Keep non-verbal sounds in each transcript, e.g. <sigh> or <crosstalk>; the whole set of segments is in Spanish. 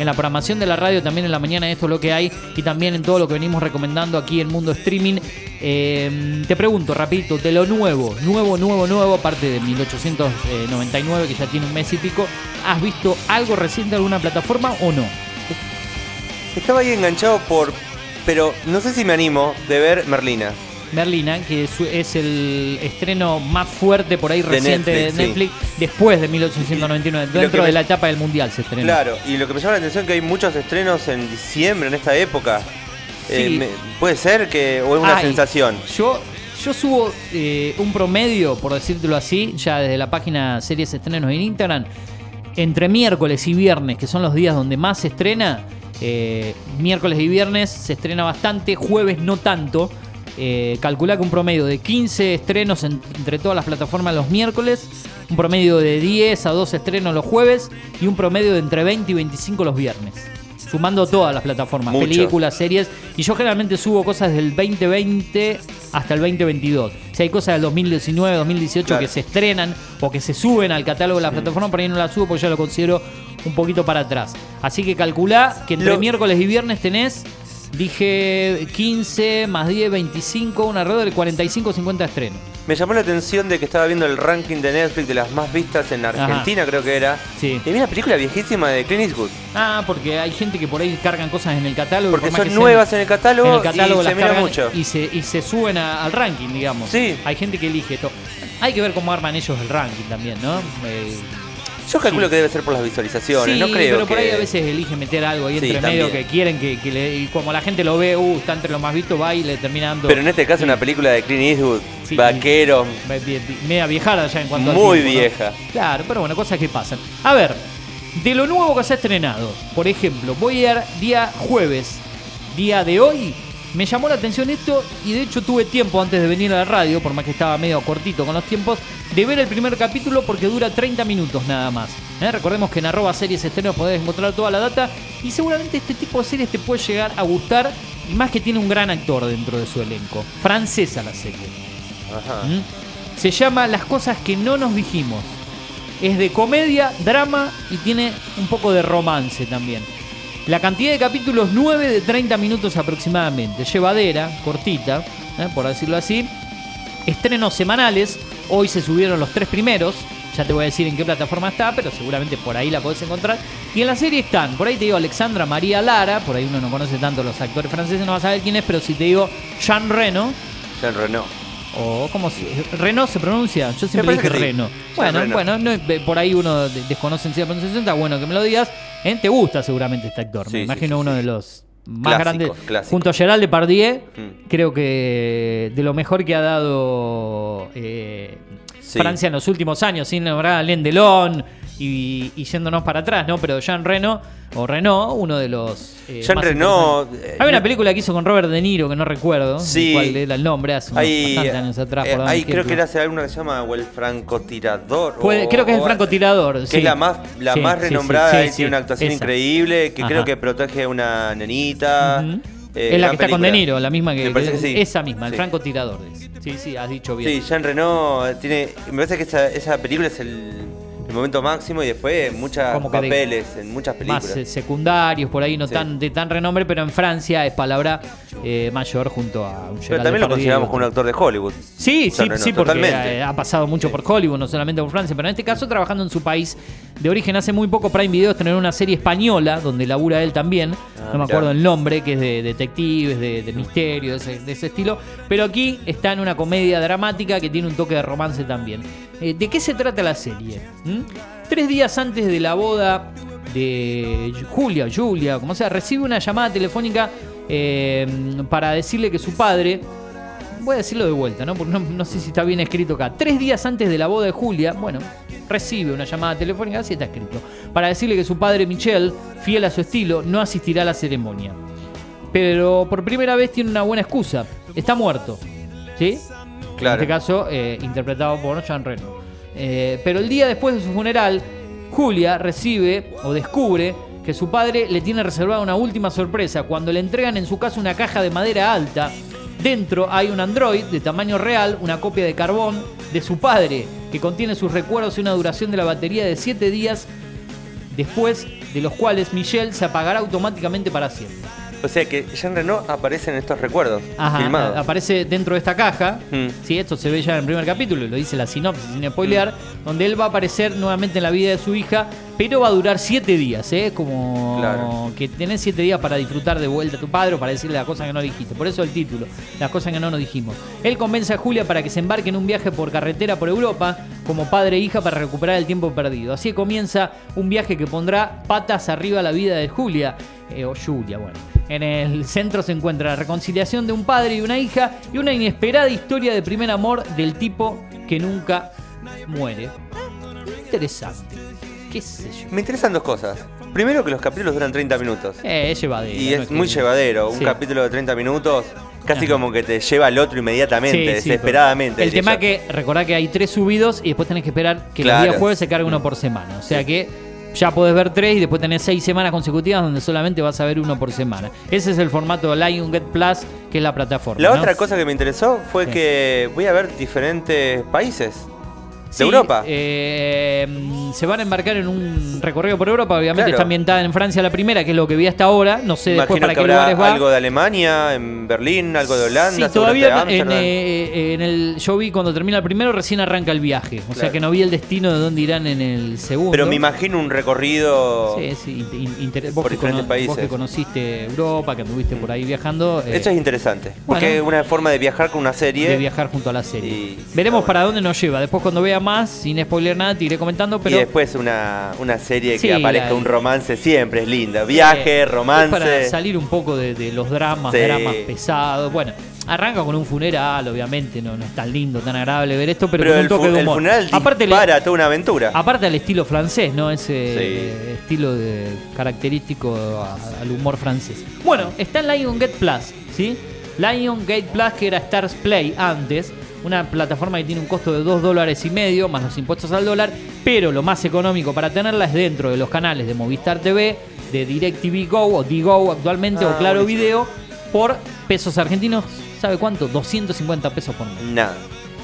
en la programación de la radio, también en la mañana esto es lo que hay y también en todo lo que venimos recomendando aquí en Mundo Streaming. Eh, te pregunto, rapidito, de lo nuevo, nuevo, nuevo, nuevo, aparte de 1899 que ya tiene un mes y pico, ¿has visto algo reciente en alguna plataforma o no? Estaba ahí enganchado por. Pero no sé si me animo de ver Merlina. Merlina, que es, es el estreno más fuerte por ahí De reciente Netflix, de Netflix, después de 1899, lo que dentro me- de la etapa del Mundial se estrenó. Claro, y lo que me llama la atención es que hay muchos estrenos en diciembre, en esta época. Eh, Sí. me- ¿Puede ser que.? ¿O es una Ay, sensación? Yo, yo subo eh, un promedio, por decírtelo así, ya desde la página Series Estrenos en Instagram, entre miércoles y viernes, que son los días donde más se estrena. eh, miércoles y viernes se estrena bastante, jueves no tanto. Eh, calcula que un promedio de 15 estrenos en- entre todas las plataformas los miércoles, un promedio de 10 a 12 estrenos los jueves y un promedio de entre 20 y 25 los viernes. Sumando todas las plataformas, Mucho. películas, series. Y yo generalmente subo cosas del 2020 hasta el 2022. Si hay cosas del 2019, 2018 Claro. que se estrenan o que se suben al catálogo de las plataformas, por ahí no las subo porque ya lo considero un poquito para atrás. Así que calculá que entre Lo- miércoles y viernes tenés, dije 15 más 10, 25, un alrededor de 45, 50 estrenos. Me llamó la atención de que estaba viendo el ranking de Netflix de las más vistas en Argentina, creo que era. Sí. Y vi una película viejísima de Clint Eastwood. Ah, porque hay gente que por ahí cargan cosas en el catálogo. Porque por son nuevas en el catálogo, en el catálogo y se mira mucho. Y se, y se suben a- al ranking, digamos. Sí. Hay gente que elige esto. Hay que ver cómo arman ellos el ranking también, ¿no? Eh, Yo calculo Sí. que debe ser por las visualizaciones, sí, no creo pero por que... ahí a veces eligen meter algo ahí Sí, entre medio también. que quieren que, que le, y como la gente lo ve, uh, está entre los más vistos, va y le termina dando. Pero en este caso una película de Clint Eastwood, vaquero, media viejada ya en cuanto muy tiempo, ¿no? vieja. Claro, pero bueno, cosas que pasan. A ver, de lo nuevo que se ha estrenado, por ejemplo, voy a ir día jueves, día de hoy, me llamó la atención esto y de hecho tuve tiempo antes de venir a la radio, por más que estaba medio cortito con los tiempos, de ver el primer capítulo porque dura 30 minutos nada más. ¿eh? Recordemos que en arroba series estrenos podés encontrar toda la data y seguramente este tipo de series te puede llegar a gustar y más que tiene un gran actor dentro de su elenco. Francesa la serie. Ajá. ¿Mm? Se llama Las cosas que no nos dijimos. Es de comedia, drama y tiene un poco de romance también. La cantidad de capítulos 9 de 30 minutos aproximadamente. Llevadera, cortita, ¿eh? por decirlo así. Estrenos semanales. Hoy se subieron los tres primeros. Ya te voy a decir en qué plataforma está, pero seguramente por ahí la podés encontrar. Y en la serie están, por ahí te digo Alexandra María Lara, por ahí uno no conoce tanto los actores franceses, no vas a saber quién es, pero si te digo Jean Reno, Jean Reno. o ¿cómo se, Renault se pronuncia? Yo siempre dije sí. Reno. Jean Bueno, Reno. bueno, no, eh, por ahí uno de- desconoce en sí la pronunciación, está bueno que me lo digas. ¿Eh? Te gusta seguramente este actor. Sí, me imagino sí, uno de los más grandes. Junto a Gerald Depardieu, Mm. creo que de lo mejor que ha dado eh. Francia en los últimos años, sin nombrar a Alain Delon y, y yéndonos para atrás, ¿no? Pero Jean Reno, o Renault, uno de los. eh, Jean Reno, eh, Hay una no- película que hizo con Robert De Niro que no recuerdo Sí. cuál era el nombre, hace Hay, años atrás. eh, por hay creo que era hace alguna que se llama o el francotirador. Puede- o- creo que es el francotirador. Que sí. es la más, la Sí, más sí, renombrada, sí, tiene una actuación esa. increíble, que Ajá. creo que protege a una nenita. Eh, es la que está con. De Niro, la misma que. Que sí. Esa misma, el Sí. francotirador. dice. Sí, sí, has dicho bien. Sí, Jean Reno tiene. Me parece que esa, esa película es el, el momento máximo y después muchos Como de- papeles en muchas películas. más eh, secundarios, por ahí no Sí. tan de tan renombre, pero en Francia es palabra eh, mayor junto a un Pero Gerard también lo consideramos como un actor de Hollywood. Sí, sí, sí, porque totalmente. eh, ha pasado mucho por Hollywood, no solamente por Francia, pero en este caso trabajando en su país de origen. Hace muy poco Prime Video tener una serie española donde labura él también, Ah, no me acuerdo el nombre, que es de detectives, de, de misterio, de ese, de ese estilo, pero aquí está en una comedia dramática que tiene un toque de romance también. Eh, ¿De qué se trata la serie? ¿Mm? Tres días antes de la boda de Julia, Julia, como sea, recibe una llamada telefónica eh, para decirle que su padre voy a decirlo de vuelta, ¿no? Porque no, no sé si está bien escrito acá. Tres días antes de la boda de Julia, bueno, recibe una llamada telefónica, así está escrito, para decirle que su padre Michel, fiel a su estilo, no asistirá a la ceremonia. Pero por primera vez tiene una buena excusa. Está muerto. ¿Sí? Claro. En este caso, eh, interpretado por Jean Reno. Eh, pero el día después de su funeral, Julia recibe o descubre que su padre le tiene reservada una última sorpresa cuando le entregan en su casa una caja de madera alta. Dentro hay un Android de tamaño real, una copia de carbón de su padre, que contiene sus recuerdos y una duración de la batería de 7 días. Después de los cuales Michelle se apagará automáticamente para siempre. O sea que Jean Reno aparece en estos recuerdos Ajá, filmados. aparece dentro de esta caja. Mm. Sí, esto se ve ya en el primer capítulo, lo dice la sinopsis sin spoilear, donde él va a aparecer nuevamente en la vida de su hija, pero va a durar siete días, ¿eh? Como Claro. que tenés siete días para disfrutar de vuelta a tu padre o para decirle las cosas que no dijiste. Por eso el título, las cosas que no nos dijimos. Él convence a Julia para que se embarque en un viaje por carretera por Europa, como padre e hija, para recuperar el tiempo perdido. Así comienza un viaje que pondrá patas arriba a la vida de Julia, eh, o Julia, bueno. En el centro se encuentra la reconciliación de un padre y una hija y una inesperada historia de primer amor del tipo que nunca muere. Interesante. ¿Qué sé yo? Me interesan dos cosas. Primero que los capítulos duran 30 minutos. Eh, es llevadero. Y es muy llevadero. Un Sí. capítulo de 30 minutos casi Ajá. como que te lleva al otro inmediatamente, Sí, sí, desesperadamente. El tema yo. que recordá que hay tres subidos y después tenés que esperar que Claro. días jueves se cargue uno por semana. O sea que ya podés ver tres y después tenés seis semanas consecutivas donde solamente vas a ver uno por semana. Ese es el formato de Lion Get Plus, que es la plataforma. La ¿no? otra cosa que me interesó fue Sí. que voy a ver diferentes países de Europa. eh, se van a embarcar en un recorrido por Europa. Obviamente Claro. está ambientada en Francia la primera, que es lo que vi hasta ahora. No sé después para que qué lugares va. algo de Alemania, en Berlín, algo de Holanda, Sí, todavía en, Ámsterdam. eh, en el yo vi cuando termina el primero recién arranca el viaje, o sea que no vi el destino de dónde irán en el segundo. Pero me imagino un recorrido. Sí, inter- por diferentes cono- vos que países. conociste Europa, que anduviste por ahí viajando, eh, Eso es interesante. Porque bueno. es una forma de viajar con una serie. de viajar junto a la serie. Y- Veremos para dónde nos lleva. Después cuando más, sin spoiler nada, te iré comentando, pero y después una, una serie Sí, que aparezca la- un romance siempre es linda. Viaje, Eh, romance. para salir un poco de, de los dramas, Sí. dramas pesados. Bueno, arranca con un funeral, obviamente, no, no es tan lindo, tan agradable ver esto, pero, pero con un el, toque de el humor. funeral aparte, le- dispara toda una aventura. aparte al estilo francés, ¿no? Ese Sí. estilo de, característico a- al humor francés. Bueno, está en Lion Gate Plus, ¿sí? Lion Gate Plus, que era Stars Play antes. Una plataforma que tiene un costo de 2 dólares y medio, más los impuestos al dólar, pero lo más económico para tenerla es dentro de los canales de Movistar TV, de DirecTV Go o Digo actualmente, Ah, o Claro buenísimo. Video, por pesos argentinos, ¿sabe cuánto? 250 pesos por mes. Nada.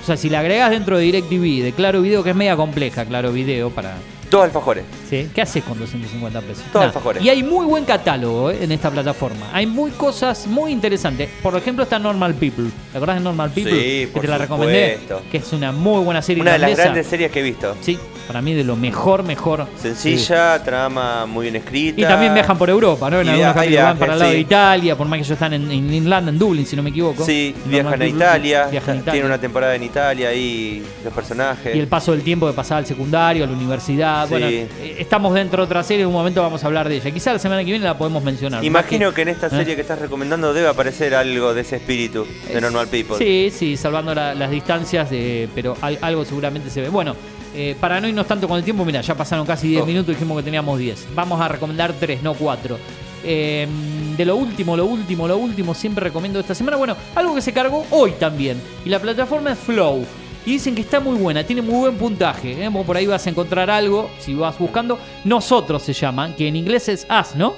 O sea, si le agregas dentro de DirecTV, de Claro Video, que es media compleja, Claro Video, para Dos alfajores. ¿Sí? ¿Qué haces con 250 pesos? Todo Nada. alfajores. Y hay muy buen catálogo ¿eh? en esta plataforma. Hay muy cosas muy interesantes. Por ejemplo, está Normal People. ¿Te acordás de Normal People? Sí, que por te la recomendé. supuesto. Que es una muy buena serie Una de las grandes series que he visto. Sí, para mí de lo mejor, mejor. Sencilla, trama muy bien escrita. Y también viajan por Europa, ¿no? En Y algunos capítulos van para el lado de. Italia, por más que ellos están en, en Irlanda, en Dublín, si no me equivoco. Sí, viajan a Italia. viajan a Italia. Tiene una temporada en Italia ahí, los personajes. Y el paso del tiempo de pasar al secundario, a la universidad. Sí. Bueno, eh, estamos dentro de otra serie, en un momento vamos a hablar de ella. Quizá la semana que viene la podemos mencionar. Imagino que en esta ¿Eh? serie que estás recomendando debe aparecer algo de ese espíritu de Normal People. Sí, sí, salvando la- las distancias, eh, pero al- algo seguramente se ve. Bueno, eh, para no irnos tanto con el tiempo, mira, ya pasaron casi 10 Oh. minutos, dijimos que teníamos 10. Vamos a recomendar 3, no 4. de lo último, lo último, lo último, siempre recomiendo esta semana. Bueno, algo que se cargó hoy también. Y la plataforma es Flow. Y dicen que está muy buena, tiene muy buen puntaje. ¿eh? Vos Por ahí vas a encontrar algo, si vas buscando. Nosotros se llaman, que en inglés es As, ¿no?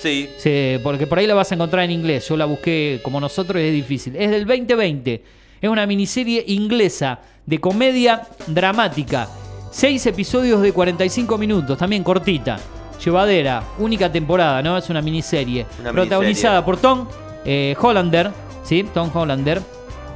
Sí. Sí, porque por ahí la vas a encontrar en inglés. Yo la busqué como nosotros y es difícil. Es del 2020. Es una miniserie inglesa de comedia dramática. Seis episodios de 45 minutos, también cortita. Llevadera, única temporada, ¿no? Es una miniserie. Una protagonizada por Tom eh, Hollander, ¿sí? Tom Hollander,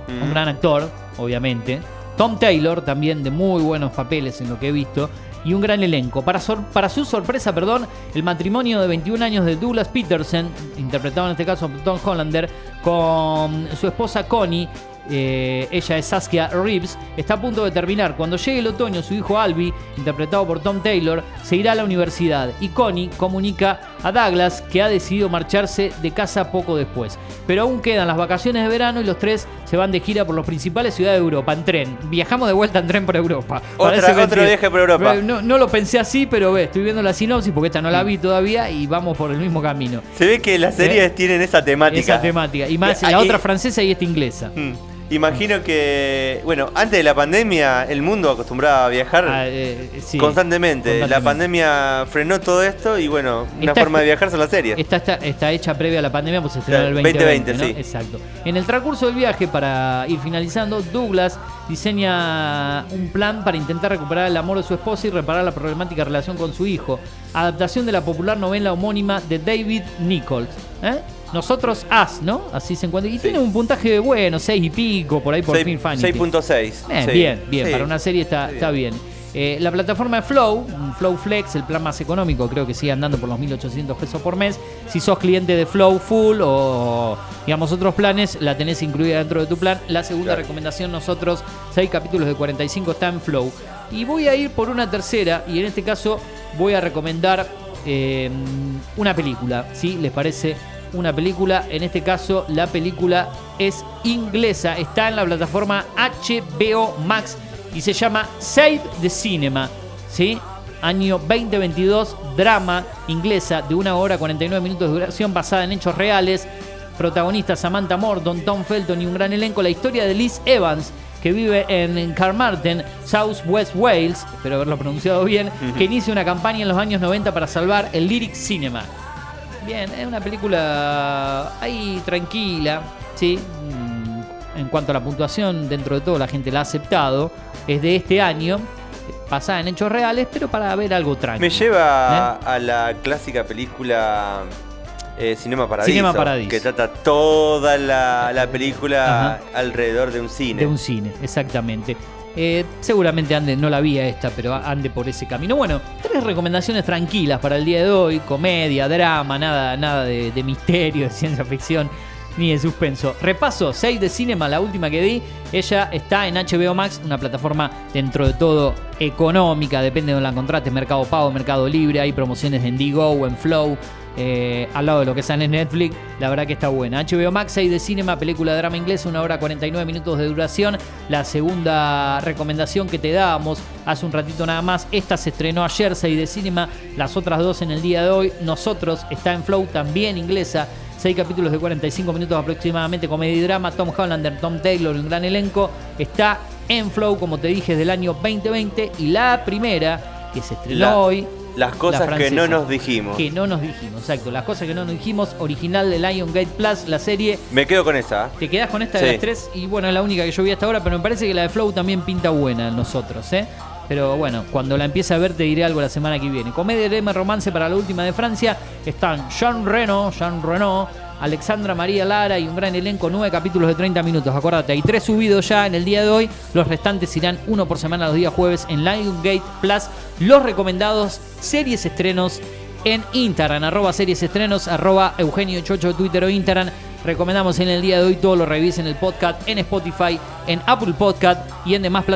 Mm. un gran actor, obviamente. Tom Taylor, también de muy buenos papeles en lo que he visto. Y un gran elenco. Para, para su sorpresa, perdón, el matrimonio de 21 años de Douglas Peterson, interpretado en este caso por Tom Hollander, con su esposa Connie, eh, ella es Saskia Reeves, está a punto de terminar. Cuando llegue el otoño, su hijo Albi, interpretado por Tom Taylor, se irá a la universidad y Connie comunica a Douglas que ha decidido marcharse de casa poco después. Pero aún quedan las vacaciones de verano y los tres se van de gira por las principales ciudades de Europa en tren. Viajamos de vuelta en tren por Europa. Otra- otro viaje por Europa. No, no lo pensé así, pero ve, estoy viendo la sinopsis porque esta no la vi todavía y vamos por el mismo camino. Se ve que las series Eh, tienen esa temática. Esa temática. Y más la otra francesa y esta inglesa. Mm. Imagino que, bueno, antes de la pandemia el mundo acostumbraba a viajar Ah, eh, sí, constantemente. La pandemia frenó todo esto y bueno, una Está- forma de viajar son las series. Está, está, está hecha previa a la pandemia, pues se estrenó en el Claro, 2020, 2020, ¿no? sí. Exacto. En el transcurso del viaje, para ir finalizando, Douglas diseña un plan para intentar recuperar el amor de su esposa y reparar la problemática relación con su hijo. Adaptación de la popular novela homónima de David Nichols. ¿eh? Nosotros As, ¿no? Así se encuentra. Y Sí. tiene un puntaje bueno, 6 y pico, por ahí por Seis- fin Fanny. 6.6. Bien, sí. bien, bien. Sí. Para una serie está, está bien. Eh, la plataforma de Flow, Flow Flex, el plan más económico, creo que sigue andando por los 1.800 pesos por mes. Si sos cliente de Flow Full o, digamos, otros planes, la tenés incluida dentro de tu plan. La segunda Claro. recomendación, nosotros, 6 capítulos de 45 está en Flow. Y voy a ir por una tercera, y en este caso voy a recomendar eh, una película, ¿sí? ¿Les parece? Una película, en este caso la película es inglesa, está en la plataforma HBO Max y se llama Save the Cinema, ¿sí? Año 2022, drama inglesa de una hora 49 minutos de duración basada en hechos reales. Protagonistas Samantha Morton, Tom Felton y un gran elenco. La historia de Liz Evans, que vive en Carmarthen, South West Wales, espero haberlo pronunciado bien, que inicia una campaña en los años 90 para salvar el lyric cinema. Bien, es una película ahí tranquila, ¿sí? Mm, En cuanto a la puntuación, dentro de todo la gente la ha aceptado. Es de este año, basada en hechos reales, pero para ver algo tranquilo. Me lleva ¿Eh? a la clásica película eh, Cinema Paradiso. Cinema Paradiso. Que trata toda la, la película Ajá. alrededor de un cine. De un cine, exactamente. Eh, seguramente ande, no la vi esta, pero ande por ese camino. Bueno, tres recomendaciones tranquilas para el día de hoy: comedia, drama, nada, nada de, misterio, <laughs> de ciencia ficción, ni de suspenso. Repaso: 6 de Cinema, la última que di. Ella está en HBO Max, una plataforma dentro de todo económica, depende de donde la contrates: Mercado Pago, Mercado Libre, hay promociones en Digo en Flow. Eh, al lado de lo que sale en Netflix, la verdad que está buena. HBO Max 6 de Cinema, película de drama inglés, una hora 49 minutos de duración. La segunda recomendación que te dábamos hace un ratito nada más, esta se estrenó ayer, 6 de Cinema, las otras dos en el día de hoy. Nosotros está en Flow, también inglesa. Seis capítulos de 45 minutos aproximadamente, comedia y drama. Tom Hollander, Tom Taylor, un gran elenco. Está en Flow, como te dije, del año 2020. Y la primera, que se estrenó La- hoy, Las cosas La que no nos dijimos. que no nos dijimos, exacto. Las cosas que no nos dijimos, original de Lion Gate Plus, la serie. Me quedo con esa. Te quedás con esta de las tres y bueno, es la única que yo vi hasta ahora, pero me parece que la de Flow también pinta buena en nosotros, ¿eh? Pero bueno, cuando la empiece a ver te diré algo la semana que viene. Comedia, drama, romance para la última de Francia. Están Jean Reno, Jean Reno, Alexandra María Lara y un gran elenco, nueve capítulos de 30 minutos. Acordate, hay tres subidos ya en el día de hoy. Los restantes irán uno por semana los días jueves en Lionsgate Plus. Los recomendados, series estrenos en Instagram, arroba series estrenos, arroba Eugenio Chocho, Twitter o Instagram. Recomendamos en el día de hoy todo lo revisen el podcast en Spotify, en Apple Podcast y en demás plataformas.